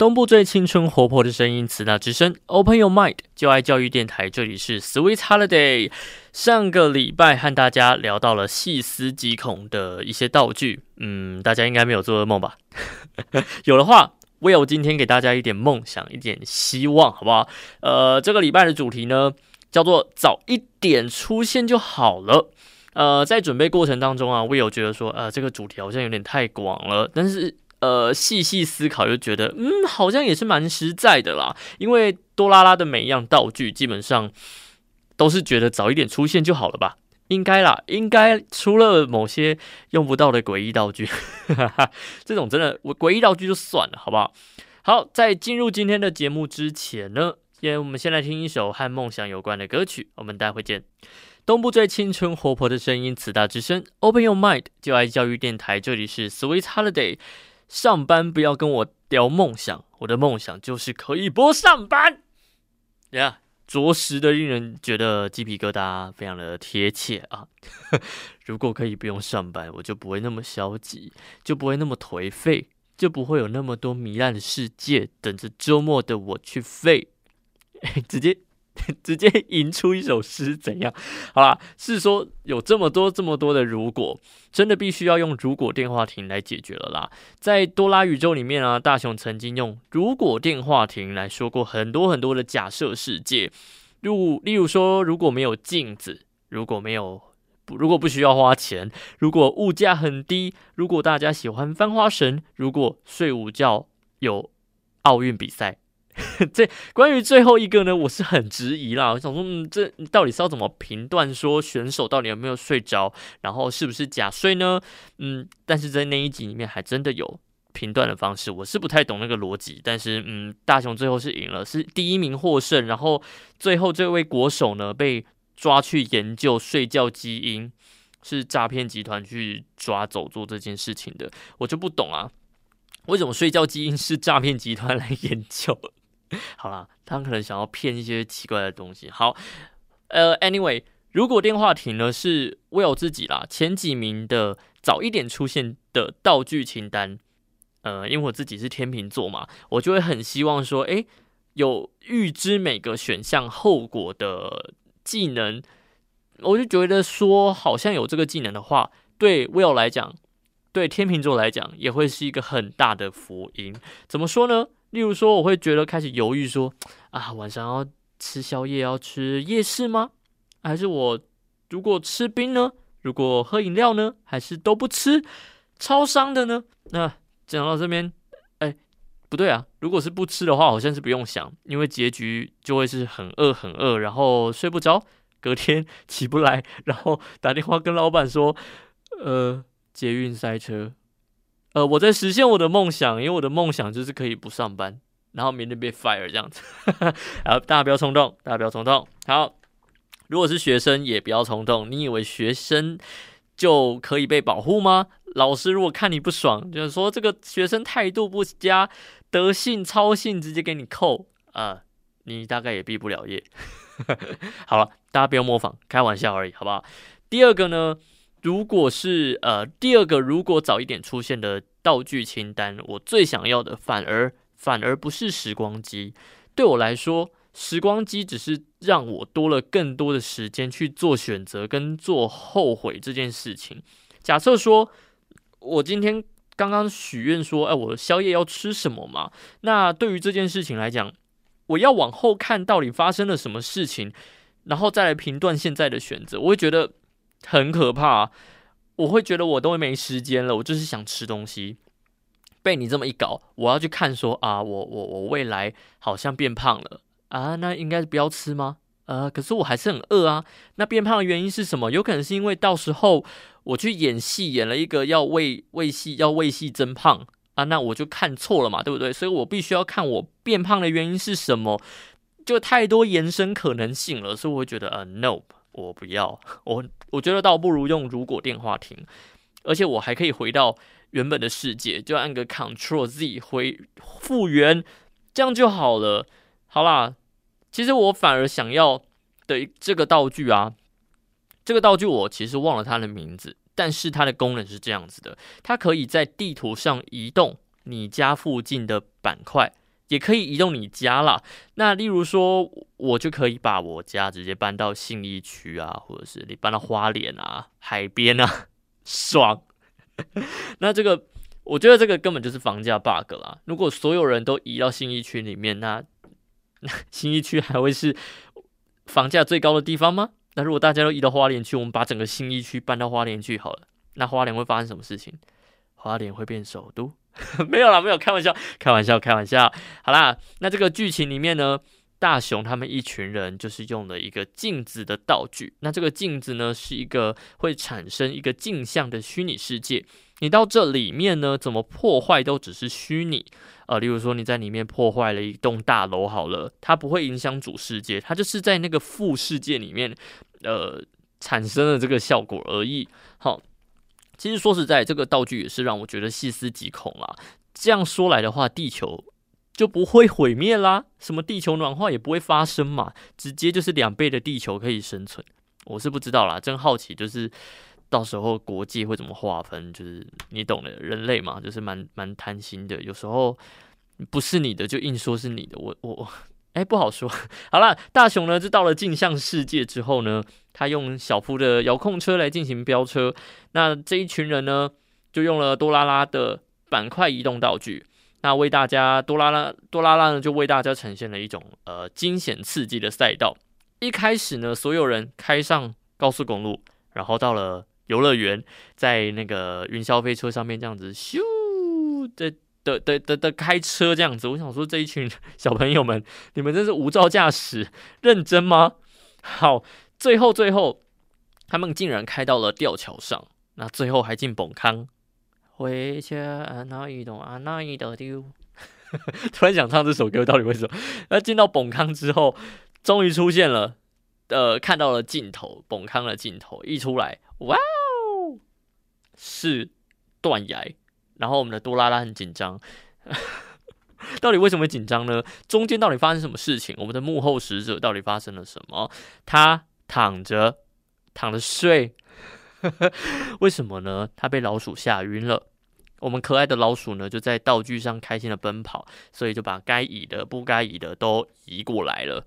东部最青春活泼的声音，慈大之声，Open Your Mind，就爱教育电台，这里是 Sweet Holiday。上个礼拜和大家聊到了细思极恐的一些道具，嗯，大家应该没有做噩梦吧？有的话，Will 今天给大家一点梦想，一点希望，好不好？呃，这个礼拜的主题呢，叫做早一点出现就好了。呃，在准备过程当中啊，Will 觉得说，呃，这个主题好像有点太广了，但是。呃，细细思考就觉得，嗯，好像也是蛮实在的啦。因为多拉拉的每一样道具，基本上都是觉得早一点出现就好了吧？应该啦，应该除了某些用不到的诡异道具，这种真的诡异道具就算了，好不好？好，在进入今天的节目之前呢，先我们先来听一首和梦想有关的歌曲。我们待会见。东部最青春活泼的声音，慈大之声，Open Your Mind，就爱教育电台，这里是 Sweet Holiday。上班不要跟我聊梦想，我的梦想就是可以不上班。呀，着实的令人觉得鸡皮疙瘩，非常的贴切啊！如果可以不用上班，我就不会那么消极，就不会那么颓废，就不会有那么多糜烂的世界等着周末的我去废。直接。直接吟出一首诗怎样？好啦，是说有这么多这么多的如果，真的必须要用如果电话亭来解决了啦。在多拉宇宙里面啊，大雄曾经用如果电话亭来说过很多很多的假设世界，如例如说如果没有镜子，如果没有如果不需要花钱，如果物价很低，如果大家喜欢翻花绳，如果睡午觉有奥运比赛。这关于最后一个呢，我是很质疑啦。我想说，嗯，这到底是要怎么评断说选手到底有没有睡着，然后是不是假睡呢？嗯，但是在那一集里面还真的有评断的方式，我是不太懂那个逻辑。但是，嗯，大雄最后是赢了，是第一名获胜。然后最后这位国手呢，被抓去研究睡觉基因，是诈骗集团去抓走做这件事情的。我就不懂啊，为什么睡觉基因是诈骗集团来研究？好啦，他可能想要骗一些奇怪的东西。好，呃，anyway，如果电话亭呢是 Will 自己啦，前几名的早一点出现的道具清单，呃，因为我自己是天秤座嘛，我就会很希望说，诶，有预知每个选项后果的技能，我就觉得说，好像有这个技能的话，对 Will 来讲，对天秤座来讲，也会是一个很大的福音。怎么说呢？例如说，我会觉得开始犹豫，说啊，晚上要吃宵夜，要吃夜市吗？还是我如果吃冰呢？如果喝饮料呢？还是都不吃？超商的呢？那讲到这边，哎，不对啊！如果是不吃的话，好像是不用想，因为结局就会是很饿很饿，然后睡不着，隔天 起不来，然后打电话跟老板说，呃，捷运塞车。呃，我在实现我的梦想，因为我的梦想就是可以不上班，然后明天被 fire 这样子。然后大家不要冲动，大家不要冲动。好，如果是学生也不要冲动。你以为学生就可以被保护吗？老师如果看你不爽，就是说这个学生态度不佳，德性操性直接给你扣啊，你大概也毕不了业。好了，大家不要模仿，开玩笑而已，好不好？第二个呢？如果是呃第二个，如果早一点出现的道具清单，我最想要的反而反而不是时光机。对我来说，时光机只是让我多了更多的时间去做选择跟做后悔这件事情。假设说我今天刚刚许愿说，哎，我宵夜要吃什么嘛？那对于这件事情来讲，我要往后看到底发生了什么事情，然后再来评断现在的选择，我会觉得。很可怕，我会觉得我都没时间了。我就是想吃东西，被你这么一搞，我要去看说啊，我我我未来好像变胖了啊，那应该是不要吃吗？呃，可是我还是很饿啊。那变胖的原因是什么？有可能是因为到时候我去演戏，演了一个要为为戏要为戏增胖啊，那我就看错了嘛，对不对？所以我必须要看我变胖的原因是什么，就太多延伸可能性了，所以我会觉得呃，no。我不要，我我觉得倒不如用如果电话亭，而且我还可以回到原本的世界，就按个 Control Z 回复原，这样就好了。好啦，其实我反而想要的这个道具啊，这个道具我其实忘了它的名字，但是它的功能是这样子的，它可以在地图上移动你家附近的板块，也可以移动你家啦。那例如说，我就可以把我家直接搬到信义区啊，或者是你搬到花莲啊、海边啊，爽。那这个，我觉得这个根本就是房价 bug 啦。如果所有人都移到信义区里面，那那 信义区还会是房价最高的地方吗？那如果大家都移到花莲区，我们把整个信义区搬到花莲去好了，那花莲会发生什么事情？花莲会变首都？没有啦，没有开玩笑，开玩笑，开玩笑。好啦，那这个剧情里面呢，大雄他们一群人就是用了一个镜子的道具。那这个镜子呢，是一个会产生一个镜像的虚拟世界。你到这里面呢，怎么破坏都只是虚拟。呃，例如说你在里面破坏了一栋大楼，好了，它不会影响主世界，它就是在那个副世界里面，呃，产生了这个效果而已。好。其实说实在，这个道具也是让我觉得细思极恐啦。这样说来的话，地球就不会毁灭啦，什么地球暖化也不会发生嘛，直接就是两倍的地球可以生存。我是不知道啦，真好奇，就是到时候国际会怎么划分？就是你懂的，人类嘛，就是蛮蛮贪心的，有时候不是你的就硬说是你的。我我。哎，不好说。好了，大雄呢，就到了镜像世界之后呢，他用小夫的遥控车来进行飙车。那这一群人呢，就用了多拉拉的板块移动道具。那为大家，多拉拉多拉拉呢，就为大家呈现了一种呃惊险刺激的赛道。一开始呢，所有人开上高速公路，然后到了游乐园，在那个云霄飞车上面这样子咻的。的的的的开车这样子，我想说这一群小朋友们，你们真是无照驾驶，认真吗？好，最后最后，他们竟然开到了吊桥上，那最后还进崩坑。回家啊那一栋啊，那一栋丢。突然想唱这首歌，到底为什么？那进到崩坑之后，终于出现了，呃，看到了镜头，崩坑的镜头一出来，哇哦，是断崖。然后我们的多拉拉很紧张，到底为什么紧张呢？中间到底发生什么事情？我们的幕后使者到底发生了什么？他躺着躺着睡，为什么呢？他被老鼠吓晕了。我们可爱的老鼠呢，就在道具上开心的奔跑，所以就把该移的、不该移的都移过来了。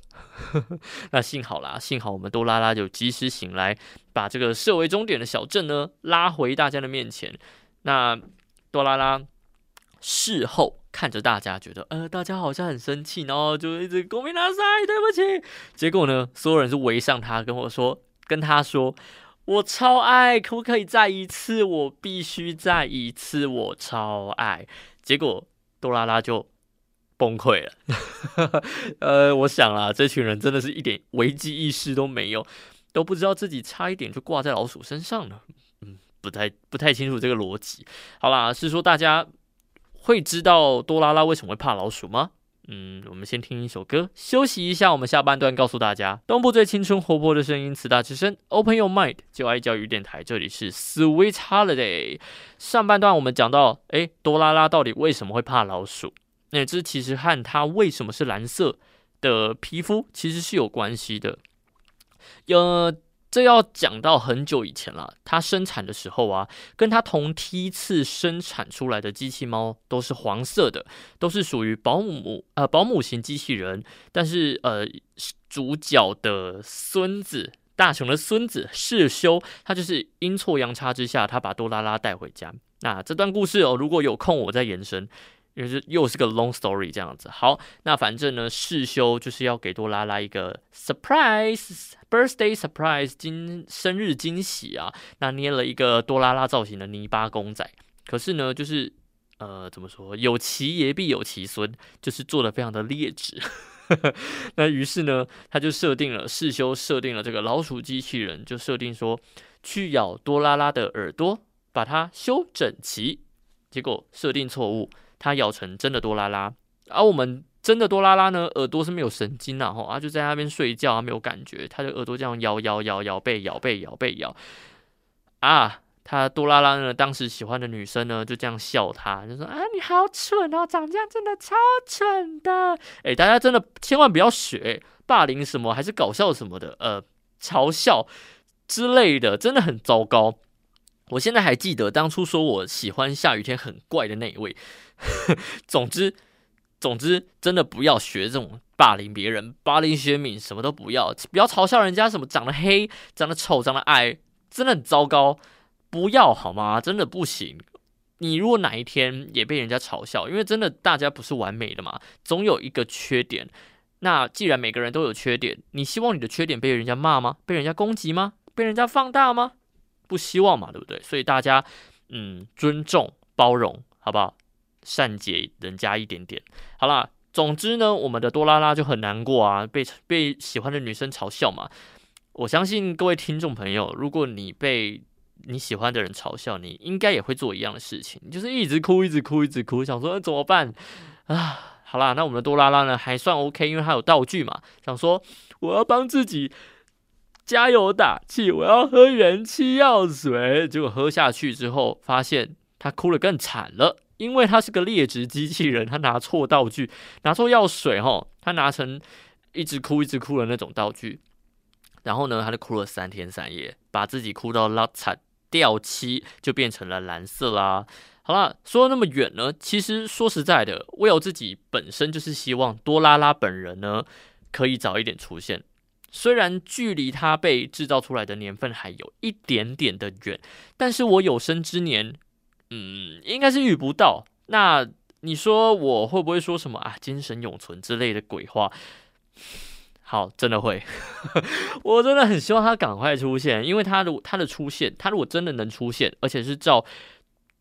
那幸好啦，幸好我们多拉拉就及时醒来，把这个设为终点的小镇呢拉回大家的面前。那。多拉拉事后看着大家，觉得呃，大家好像很生气，然后就一直公平大赛，对不起。结果呢，所有人是围上他，跟我说，跟他说，我超爱，可不可以再一次？我必须再一次，我超爱。结果多拉拉就崩溃了。呃，我想啊，这群人真的是一点危机意识都没有，都不知道自己差一点就挂在老鼠身上了。不太不太清楚这个逻辑，好啦，是说大家会知道多拉拉为什么会怕老鼠吗？嗯，我们先听一首歌，休息一下，我们下半段告诉大家。东部最青春活泼的声音，慈大之声，Open Your Mind，就爱教育电台，这里是 Sweet Holiday。上半段我们讲到，诶，多拉拉到底为什么会怕老鼠？那这其实和它为什么是蓝色的皮肤其实是有关系的。呃。这要讲到很久以前了。它生产的时候啊，跟它同梯次生产出来的机器猫都是黄色的，都是属于保姆呃保姆型机器人。但是呃，主角的孙子大雄的孙子世修，他就是阴错阳差之下，他把多拉拉带回家。那这段故事哦，如果有空我再延伸。也是又是个 long story 这样子，好，那反正呢，世修就是要给多拉拉一个 surprise birthday surprise 惊生日惊喜啊，那捏了一个多拉拉造型的泥巴公仔，可是呢，就是呃怎么说，有其爷必有其孙，就是做的非常的劣质，那于是呢，他就设定了世修设定了这个老鼠机器人，就设定说去咬多拉拉的耳朵，把它修整齐，结果设定错误。它咬成真的多拉拉，而我们真的多拉拉呢，耳朵是没有神经的吼，啊就在那边睡觉，没有感觉，它的耳朵这样摇摇摇摇被咬被咬被咬，啊，他多拉拉呢，当时喜欢的女生呢，就这样笑他，就说啊你好蠢哦，长这样真的超蠢的，哎，大家真的千万不要学霸凌什么还是搞笑什么的，呃，嘲笑之类的，真的很糟糕。我现在还记得当初说我喜欢下雨天很怪的那一位。总之，总之，真的不要学这种霸凌别人、霸凌学敏，什么都不要，不要嘲笑人家什么长得黑、长得丑、长得矮，真的很糟糕，不要好吗？真的不行。你如果哪一天也被人家嘲笑，因为真的大家不是完美的嘛，总有一个缺点。那既然每个人都有缺点，你希望你的缺点被人家骂吗？被人家攻击吗？被人家放大吗？不希望嘛，对不对？所以大家，嗯，尊重、包容，好不好？善解人家一点点，好啦。总之呢，我们的多拉拉就很难过啊，被被喜欢的女生嘲笑嘛。我相信各位听众朋友，如果你被你喜欢的人嘲笑，你应该也会做一样的事情，就是一直哭，一直哭，一直哭，想说怎么办啊？好啦，那我们的多拉拉呢，还算 OK，因为它有道具嘛，想说我要帮自己加油打气，我要喝元气药水，结果喝下去之后，发现他哭得更惨了。因为他是个劣质机器人，他拿错道具，拿错药水哈，他拿成一直哭一直哭的那种道具，然后呢，他就哭了三天三夜，把自己哭到拉惨掉漆，就变成了蓝色啦。好了，说了那么远呢，其实说实在的，我有自己本身就是希望多拉拉本人呢可以早一点出现，虽然距离他被制造出来的年份还有一点点的远，但是我有生之年。嗯，应该是遇不到。那你说我会不会说什么啊？精神永存之类的鬼话？好，真的会。我真的很希望他赶快出现，因为他的他的出现，他如果真的能出现，而且是照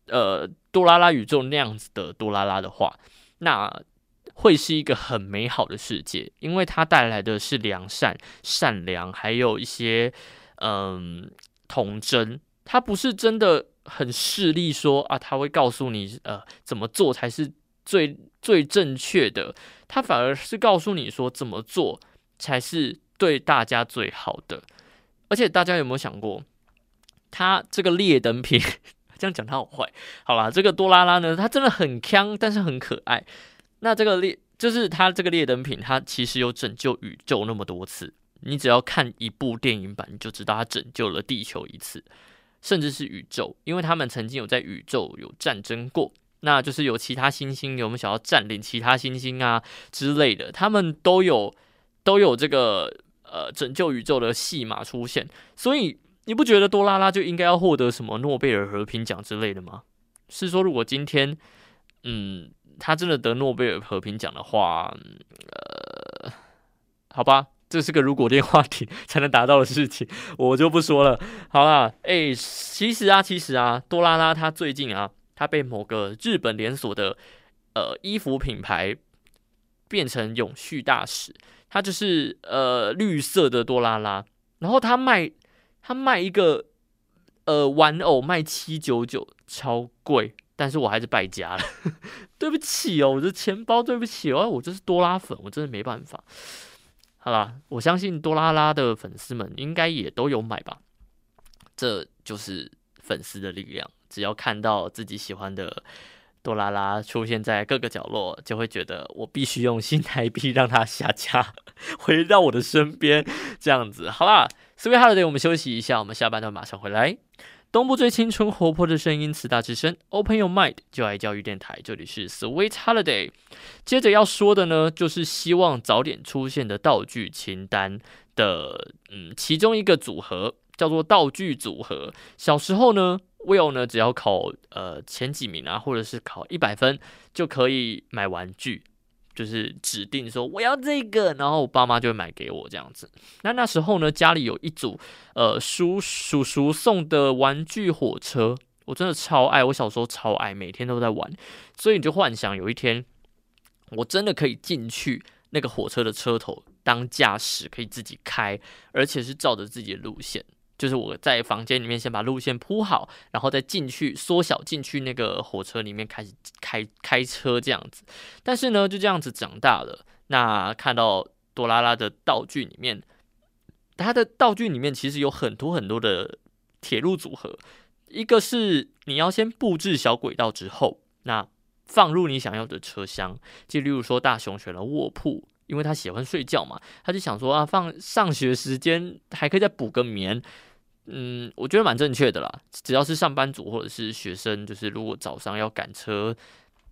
呃多拉拉宇宙那样子的多拉拉的话，那会是一个很美好的世界，因为它带来的是良善、善良，还有一些嗯童真。它不是真的。很势利说啊，他会告诉你呃怎么做才是最最正确的，他反而是告诉你说怎么做才是对大家最好的。而且大家有没有想过，他这个劣等品 这样讲他好坏？好啦，这个多拉拉呢，它真的很强，但是很可爱。那这个劣就是它这个劣等品，它其实有拯救宇宙那么多次，你只要看一部电影版，你就知道它拯救了地球一次。甚至是宇宙，因为他们曾经有在宇宙有战争过，那就是有其他星星有没有想要占领其他星星啊之类的，他们都有都有这个呃拯救宇宙的戏码出现，所以你不觉得多拉拉就应该要获得什么诺贝尔和平奖之类的吗？是说如果今天嗯他真的得诺贝尔和平奖的话，呃，好吧。这是个如果电话亭才能达到的事情，我就不说了。好啦，哎，其实啊，其实啊，多拉拉他最近啊，他被某个日本连锁的呃衣服品牌变成永续大使，他就是呃绿色的多拉拉，然后他卖他卖一个呃玩偶卖七九九，超贵，但是我还是败家了，对不起哦，我的钱包，对不起哦，我就是多拉粉，我真的没办法。好啦，我相信多拉拉的粉丝们应该也都有买吧。这就是粉丝的力量，只要看到自己喜欢的多拉拉出现在各个角落，就会觉得我必须用新台币让它下架，回到我的身边。这样子，好啦，Sweet Holiday，我们休息一下，我们下半段马上回来。东部最青春活泼的声音，慈大之声，Open Your Mind，就爱教育电台，这里是 Sweet Holiday。接着要说的呢，就是希望早点出现的道具清单的，嗯，其中一个组合叫做道具组合。小时候呢，Will 呢，只要考呃前几名啊，或者是考一百分，就可以买玩具。就是指定说我要这个，然后我爸妈就会买给我这样子。那那时候呢，家里有一组呃叔叔叔送的玩具火车，我真的超爱。我小时候超爱，每天都在玩。所以你就幻想有一天，我真的可以进去那个火车的车头当驾驶，可以自己开，而且是照着自己的路线。就是我在房间里面先把路线铺好，然后再进去缩小进去那个火车里面开始开开车这样子。但是呢，就这样子长大了。那看到多拉拉的道具里面，它的道具里面其实有很多很多的铁路组合。一个是你要先布置小轨道之后，那放入你想要的车厢。就例如说大雄选了卧铺，因为他喜欢睡觉嘛，他就想说啊，放上学时间还可以再补个眠。嗯，我觉得蛮正确的啦。只要是上班族或者是学生，就是如果早上要赶车，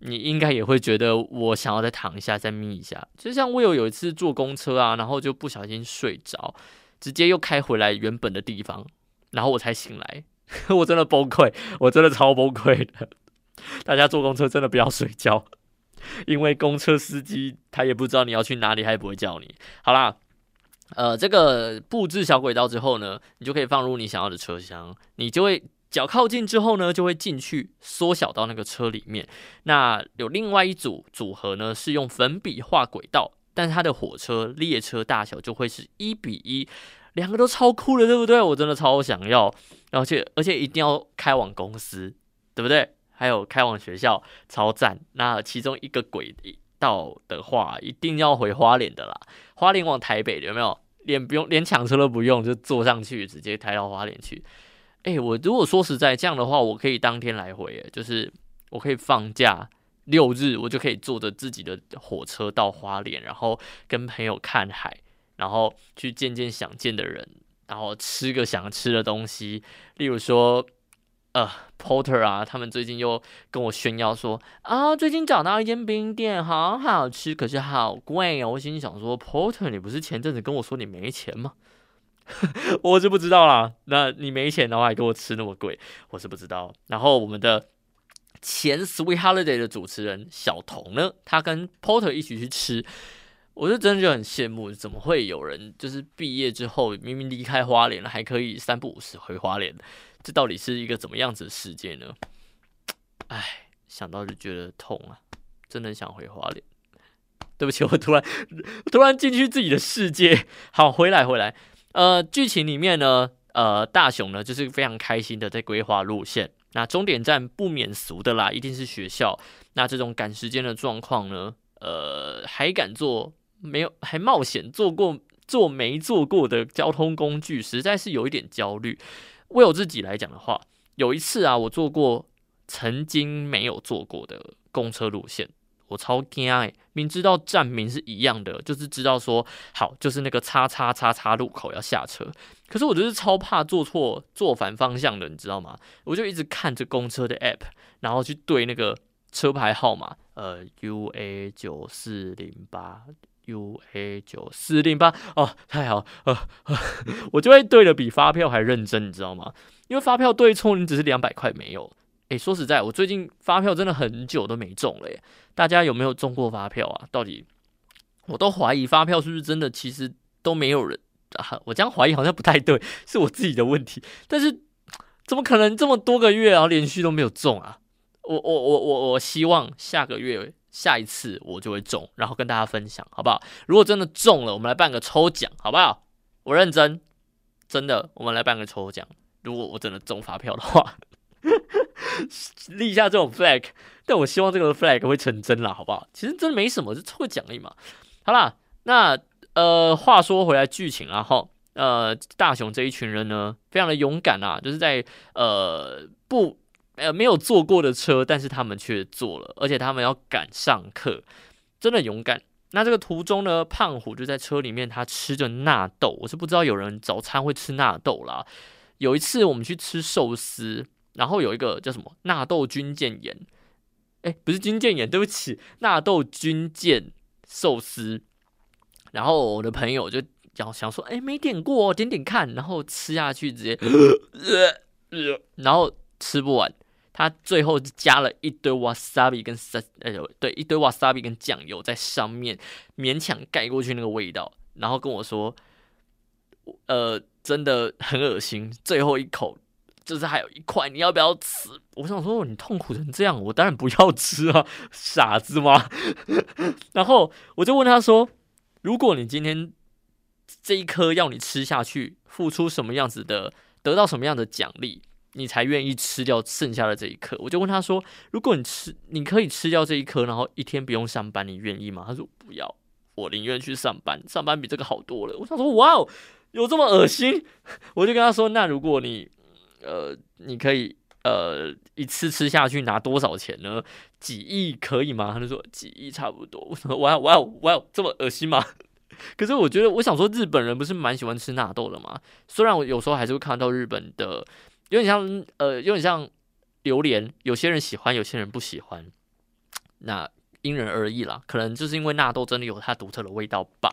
你应该也会觉得我想要再躺一下，再眯一下。就像我有有一次坐公车啊，然后就不小心睡着，直接又开回来原本的地方，然后我才醒来。我真的崩溃，我真的超崩溃的。大家坐公车真的不要睡觉，因为公车司机他也不知道你要去哪里，他也不会叫你。好啦，呃，这个布置小轨道之后呢，你就可以放入你想要的车厢，你就会。脚靠近之后呢，就会进去缩小到那个车里面。那有另外一组组合呢，是用粉笔画轨道，但是它的火车列车大小就会是一比一，两个都超酷的，对不对？我真的超想要，而且而且一定要开往公司，对不对？还有开往学校，超赞。那其中一个轨到的话，一定要回花莲的啦，花莲往台北有没有？连不用连抢车都不用，就坐上去直接开到花莲去。哎，我如果说实在这样的话，我可以当天来回，就是我可以放假六日，我就可以坐着自己的火车到花莲，然后跟朋友看海，然后去见见想见的人，然后吃个想吃的东西，例如说，呃，Porter 啊，他们最近又跟我炫耀说啊，最近找到一间冰店，好好吃，可是好贵哦。我心想说，Porter，你不是前阵子跟我说你没钱吗？我是不知道啦。那你没钱的话，还给我吃那么贵，我是不知道。然后我们的前 Sweet Holiday 的主持人小童呢，他跟 Porter 一起去吃，我就真的就很羡慕，怎么会有人就是毕业之后明明离开花莲了，还可以三不五时回花莲？这到底是一个怎么样子的世界呢？哎，想到就觉得痛啊！真的想回花莲。对不起，我突然突然进去自己的世界。好，回来回来。呃，剧情里面呢，呃，大雄呢就是非常开心的在规划路线。那终点站不免俗的啦，一定是学校。那这种赶时间的状况呢，呃，还敢做没有还冒险做过做没做过的交通工具，实在是有一点焦虑。为我自己来讲的话，有一次啊，我做过曾经没有坐过的公车路线。我超惊哎！明知道站名是一样的，就是知道说好，就是那个叉叉叉叉路口要下车。可是我就是超怕坐错、坐反方向的，你知道吗？我就一直看着公车的 app，然后去对那个车牌号码，呃，U A 九四零八，U A 九四零八，哦，太好，呃，我就会对的比发票还认真，你知道吗？因为发票对错，你只是两百块没有。诶，说实在，我最近发票真的很久都没中了耶。大家有没有中过发票啊？到底我都怀疑发票是不是真的，其实都没有人啊。我这样怀疑好像不太对，是我自己的问题。但是怎么可能这么多个月然后连续都没有中啊？我我我我我希望下个月下一次我就会中，然后跟大家分享，好不好？如果真的中了，我们来办个抽奖，好不好？我认真，真的，我们来办个抽奖。如果我真的中发票的话。立下这种 flag，但我希望这个 flag 会成真啦，好不好？其实真的没什么，就抽个奖励嘛。好啦，那呃，话说回来，剧情啊，哈，呃，大雄这一群人呢，非常的勇敢啊，就是在呃不呃没有坐过的车，但是他们却坐了，而且他们要赶上课，真的勇敢。那这个途中呢，胖虎就在车里面，他吃着纳豆，我是不知道有人早餐会吃纳豆啦。有一次我们去吃寿司。然后有一个叫什么纳豆军舰盐，哎，不是军舰盐，对不起，纳豆军舰寿司。然后我的朋友就想想说，哎，没点过，点点看。然后吃下去直接，然后吃不完，他最后加了一堆 wasabi 跟呃，对，一堆 wasabi 跟酱油在上面，勉强盖过去那个味道。然后跟我说，呃，真的很恶心，最后一口。就是还有一块，你要不要吃？我想说，你痛苦成这样，我当然不要吃啊，傻子吗？然后我就问他说：“如果你今天这一颗要你吃下去，付出什么样子的，得到什么样的奖励，你才愿意吃掉剩下的这一颗？”我就问他说：“如果你吃，你可以吃掉这一颗，然后一天不用上班，你愿意吗？”他说：“不要，我宁愿去上班，上班比这个好多了。”我想说：“哇哦，有这么恶心？”我就跟他说：“那如果你……”呃，你可以呃一次吃下去拿多少钱呢？几亿可以吗？他就说几亿差不多。我说哇哦，哇哦，哇哦这么恶心吗？可是我觉得我想说日本人不是蛮喜欢吃纳豆的吗？虽然我有时候还是会看到日本的有点像呃有点像榴莲，有些人喜欢，有些人不喜欢。那因人而异啦，可能就是因为纳豆真的有它独特的味道吧。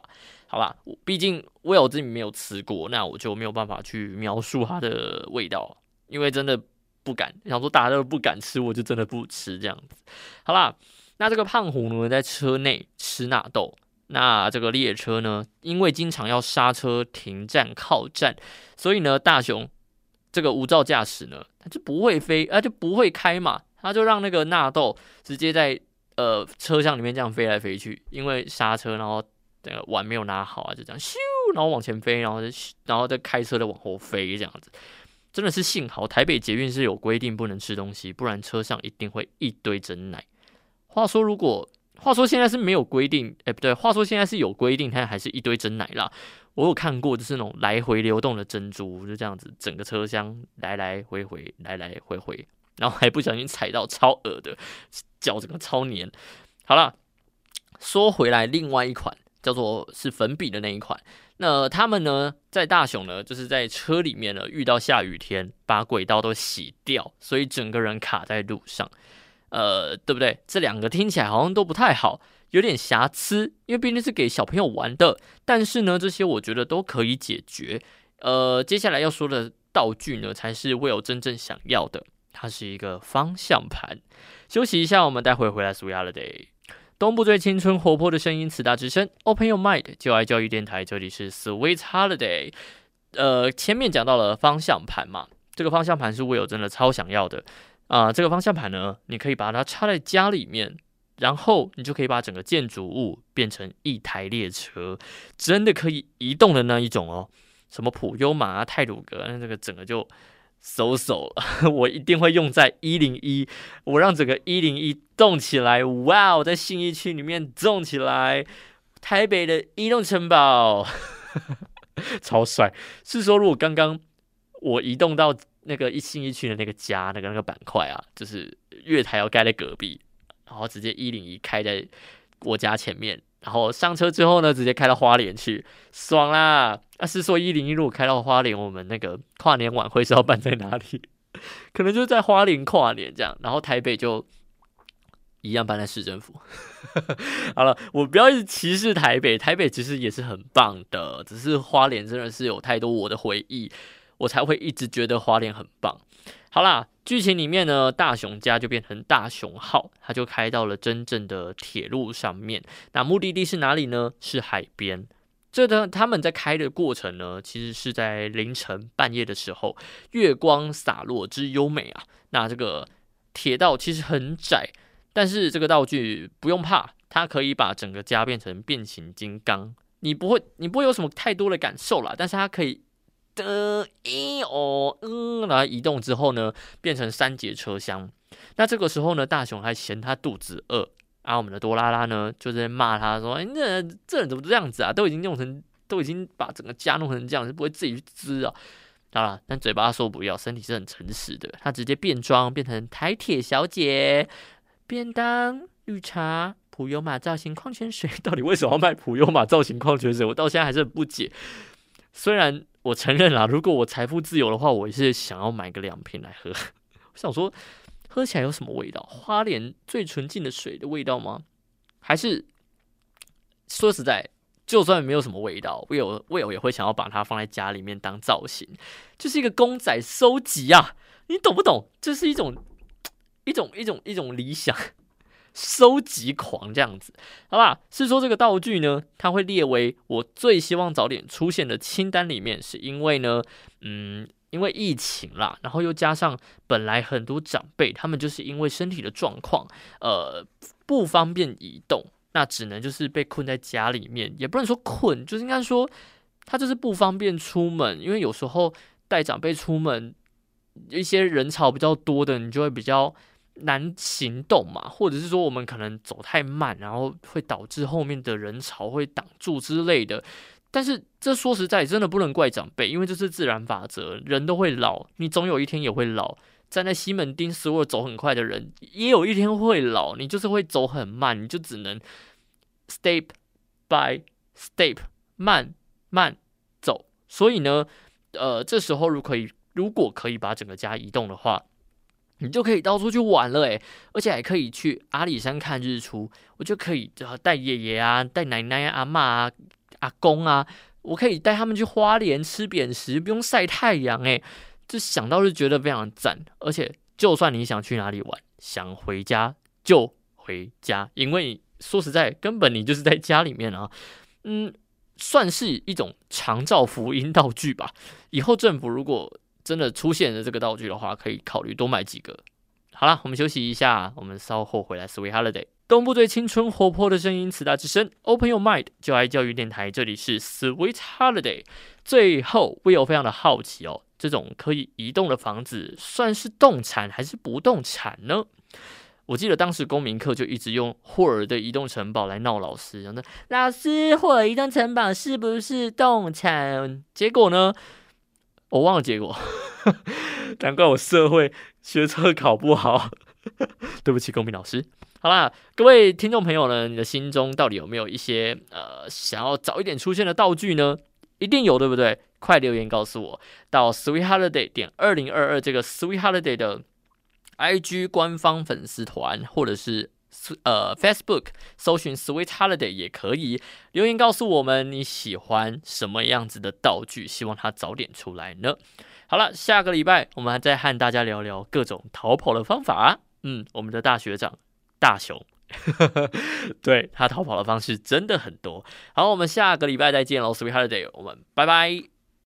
好吧，毕竟我有自己没有吃过，那我就没有办法去描述它的味道，因为真的不敢。想说大家都不敢吃，我就真的不吃这样子。好啦，那这个胖虎呢，在车内吃纳豆。那这个列车呢，因为经常要刹车、停站、靠站，所以呢，大雄这个无照驾驶呢，他就不会飞，啊，就不会开嘛，他就让那个纳豆直接在呃车厢里面这样飞来飞去，因为刹车，然后这个碗没有拿好啊，就这样咻，然后往前飞，然后然后再开车的往后飞这样子，真的是幸好台北捷运是有规定不能吃东西，不然车上一定会一堆真奶。话说如果。话说现在是没有规定，哎，不对，话说现在是有规定，它还是一堆真奶啦。我有看过，就是那种来回流动的珍珠，就这样子，整个车厢来来回回，来来回回，然后还不小心踩到，超恶的，脚整个超黏。好了，说回来，另外一款叫做是粉笔的那一款，那他们呢，在大雄呢，就是在车里面呢，遇到下雨天，把轨道都洗掉，所以整个人卡在路上。呃，对不对？这两个听起来好像都不太好，有点瑕疵，因为毕竟是给小朋友玩的。但是呢，这些我觉得都可以解决。呃，接下来要说的道具呢，才是 Will 真正想要的。它是一个方向盘。休息一下，我们待会回来。Sweet Holiday，东部最青春活泼的声音，慈大之声，Open Your Mind，就爱教育电台，这里是 Sweet Holiday。呃，前面讲到了方向盘嘛，这个方向盘是 Will 真的超想要的。啊，这个方向盘呢，你可以把它插在家里面，然后你就可以把整个建筑物变成一台列车，真的可以移动的那一种哦。什么普悠玛啊、泰鲁格，那这个整个就嗖嗖，我一定会用在一零一，我让整个一零一动起来，哇哦，在信义区里面动起来，台北的移动城堡，超帅。是说，如果刚刚我移动到。那个一新一区的那个家，那个那个板块啊，就是月台要盖在隔壁，然后直接一零一开在我家前面，然后上车之后呢，直接开到花莲去，爽啦！啊，是说一零一如果开到花莲，我们那个跨年晚会是要办在哪里？可能就是在花莲跨年这样，然后台北就一样办在市政府。好了，我不要一直歧视台北，台北其实也是很棒的，只是花莲真的是有太多我的回忆。我才会一直觉得花莲很棒。好啦，剧情里面呢，大雄家就变成大雄号，他就开到了真正的铁路上面。那目的地是哪里呢？是海边。这呢，他们在开的过程呢，其实是在凌晨半夜的时候，月光洒落之优美啊。那这个铁道其实很窄，但是这个道具不用怕，它可以把整个家变成变形金刚。你不会，你不会有什么太多的感受啦，但是它可以。的一哦嗯，然后移动之后呢，变成三节车厢。那这个时候呢，大雄还嫌他肚子饿，然后我们的多拉拉呢就在骂他说：“哎，那这人怎么这样子啊？都已经弄成，都已经把整个家弄成这样，是不会自己去织啊？”好了，但嘴巴说不要，身体是很诚实的。他直接变装变成台铁小姐，便当、绿茶、普悠玛造型矿泉水，到底为什么要卖普悠玛造型矿泉水？我到现在还是很不解。虽然。我承认啦，如果我财富自由的话，我也是想要买个两瓶来喝。我想说，喝起来有什么味道？花莲最纯净的水的味道吗？还是说实在，就算没有什么味道，我有我有也会想要把它放在家里面当造型，就是一个公仔收集啊！你懂不懂？这是一种一种一种一种理想。收集狂这样子，好吧？是说这个道具呢，它会列为我最希望早点出现的清单里面，是因为呢，嗯，因为疫情啦，然后又加上本来很多长辈他们就是因为身体的状况，呃，不方便移动，那只能就是被困在家里面，也不能说困，就是应该说他就是不方便出门，因为有时候带长辈出门，一些人潮比较多的，你就会比较。难行动嘛，或者是说我们可能走太慢，然后会导致后面的人潮会挡住之类的。但是这说实在，真的不能怪长辈，因为这是自然法则，人都会老，你总有一天也会老。站在西门町，所有走很快的人，也有一天会老，你就是会走很慢，你就只能 step by step 慢慢走。所以呢，呃，这时候如果可以，如果可以把整个家移动的话。你就可以到处去玩了诶，而且还可以去阿里山看日出，我就可以带爷爷啊、带奶奶啊、阿妈啊、阿公啊，我可以带他们去花莲吃扁食，不用晒太阳诶，就想到就觉得非常赞。而且就算你想去哪里玩，想回家就回家，因为说实在，根本你就是在家里面啊，嗯，算是一种长照福音道具吧。以后政府如果真的出现了这个道具的话，可以考虑多买几个。好了，我们休息一下，我们稍后回来。Sweet Holiday，东部最青春活泼的声音，慈大之声，Open Your Mind，就爱教育电台，这里是 Sweet Holiday。最后，我有非常的好奇哦，这种可以移动的房子算是动产还是不动产呢？我记得当时公民课就一直用霍尔的移动城堡来闹老师，讲的老师，霍尔移动城堡是不是动产？结果呢？我忘了结果，难怪我社会学车考不好。对不起，公平老师。好啦，各位听众朋友呢，你的心中到底有没有一些呃想要早一点出现的道具呢？一定有，对不对？快留言告诉我，到 Sweet Holiday 点二零二二这个 Sweet Holiday 的 IG 官方粉丝团，或者是。呃，Facebook 搜寻 Sweet Holiday 也可以留言告诉我们你喜欢什么样子的道具，希望它早点出来呢。好了，下个礼拜我们还在和大家聊聊各种逃跑的方法。嗯，我们的大学长大雄，对他逃跑的方式真的很多。好，我们下个礼拜再见喽，Sweet Holiday，我们拜拜。